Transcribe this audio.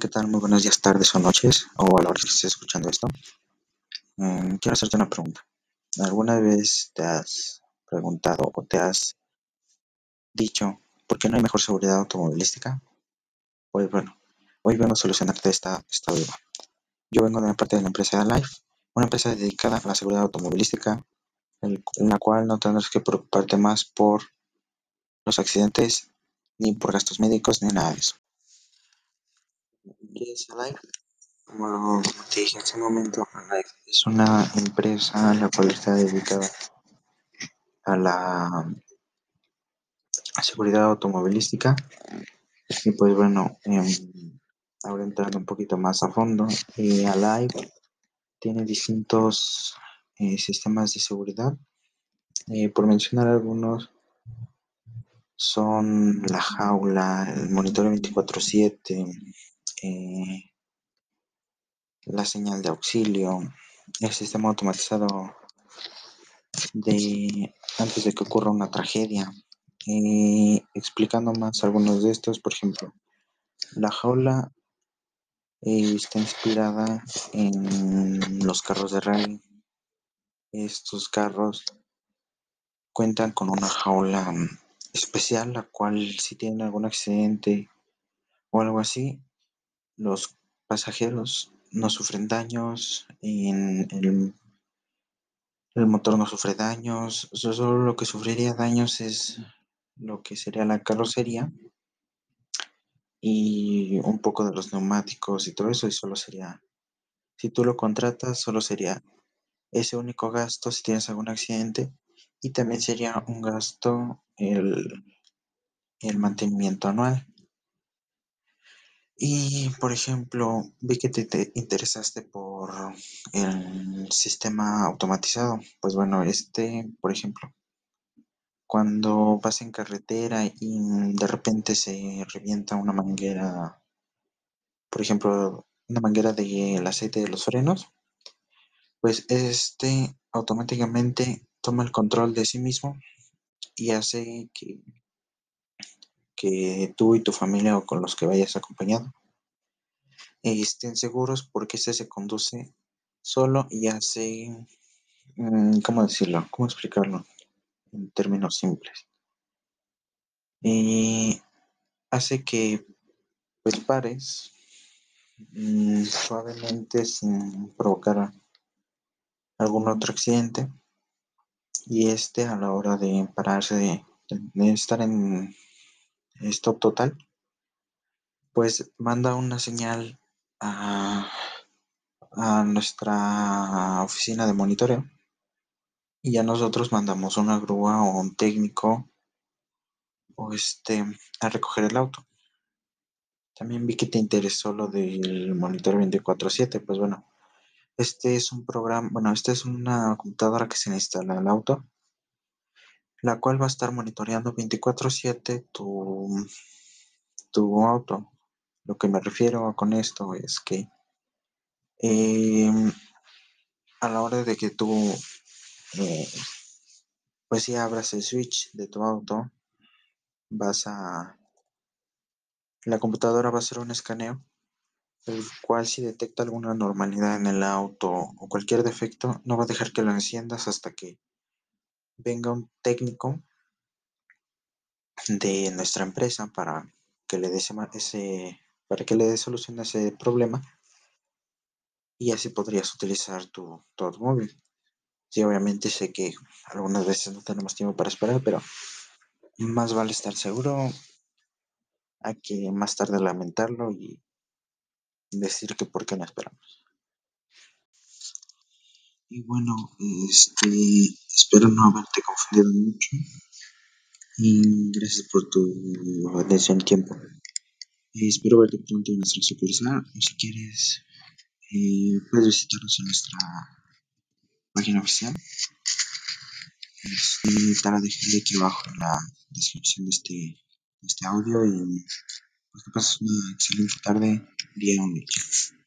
¿qué tal? Muy buenos días, tardes o noches, o a la hora que estés escuchando esto. Mm, quiero hacerte una pregunta. ¿Alguna vez te has preguntado o te has dicho por qué no hay mejor seguridad automovilística? Pues bueno, hoy vengo a solucionarte esta, esta duda. Yo vengo de la parte de la empresa Life, una empresa dedicada a la seguridad automovilística, en la cual no tendrás que preocuparte más por los accidentes, ni por gastos médicos, ni nada de eso. ¿Qué es Alive? Como te dije hace un momento, Alive es una empresa la cual está dedicada a la seguridad automovilística. Y pues bueno, eh, ahora entrando un poquito más a fondo, eh, Alive tiene distintos eh, sistemas de seguridad. Eh, por mencionar algunos, son la jaula, el monitoreo 24/7, eh, la señal de auxilio, el sistema automatizado de antes de que ocurra una tragedia. Explicando más algunos de estos, por ejemplo, la jaula está inspirada en los carros de rally. Estos carros cuentan con una jaula especial, la cual si tienen algún accidente o algo así, los pasajeros no sufren daños, en el, motor no sufre daños, solo lo que sufriría daños es lo que sería la carrocería y un poco de los neumáticos y todo eso, y solo sería, si tú lo contratas, solo sería ese único gasto si tienes algún accidente y también sería un gasto el, el mantenimiento anual. Y, por ejemplo, vi que te, te, interesaste por el sistema automatizado. Pues bueno, este, por ejemplo, cuando vas en carretera y de repente se revienta una manguera, por ejemplo, una manguera del aceite de los frenos, pues este automáticamente toma el control de sí mismo y hace que que tú y tu familia o con los que vayas acompañado estén seguros porque este se conduce solo y hace, mm, ¿cómo decirlo? ¿Cómo explicarlo? En términos simples. Hace que pues pares mmm, suavemente sin provocar algún otro accidente y este a la hora de pararse de, de estar en stop total, pues manda una señal a, a nuestra oficina de monitoreo y ya nosotros mandamos una grúa o un técnico o este a recoger el auto. También vi que te interesó lo del monitor 24/7, pues bueno, este es un programa, bueno, esta es una computadora que se instala en el auto, la cual va a estar monitoreando 24/7 tu, tu auto. Lo que me refiero con esto es que eh, a la hora de que tú, eh, pues si abras el switch de tu auto, vas a, la computadora va a hacer un escaneo, el cual si detecta alguna anormalidad en el auto o cualquier defecto, no va a dejar que lo enciendas hasta que venga un técnico de nuestra empresa para que le dé ese, para que le dé solución a ese problema y así podrías utilizar tu, tu automóvil. Sí, obviamente sé que algunas veces no tenemos tiempo para esperar, pero más vale estar seguro a que más tarde lamentarlo y decir que por qué no esperamos. Y bueno, este, espero no haberte confundido mucho y gracias por tu atención tiempo. Eh, espero verte pronto en nuestra sucursal o si quieres eh, puedes visitarnos en nuestra página oficial. Este, te la dejaré aquí abajo en la descripción de este, este audio y pues que pases una excelente tarde, día o noche.